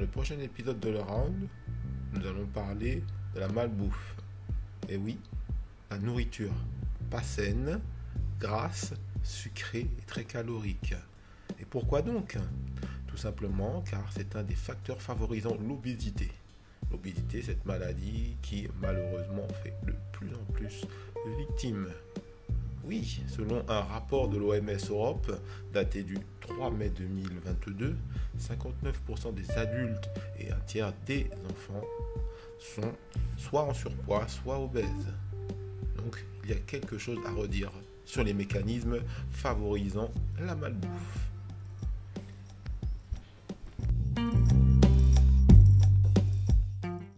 le prochain épisode de Le Round, nous allons parler de la malbouffe. Et oui, la nourriture pas saine, grasse, sucrée et très calorique. Et pourquoi donc? Tout simplement car c'est un des facteurs favorisant l'obésité. L'obésité, cette maladie qui malheureusement fait de plus en plus victimes. Oui, selon un rapport de l'OMS Europe daté du 3 mai 2022, 59% des adultes et un tiers des enfants sont soit en surpoids, soit obèses. Donc il y a quelque chose à redire sur les mécanismes favorisant la malbouffe.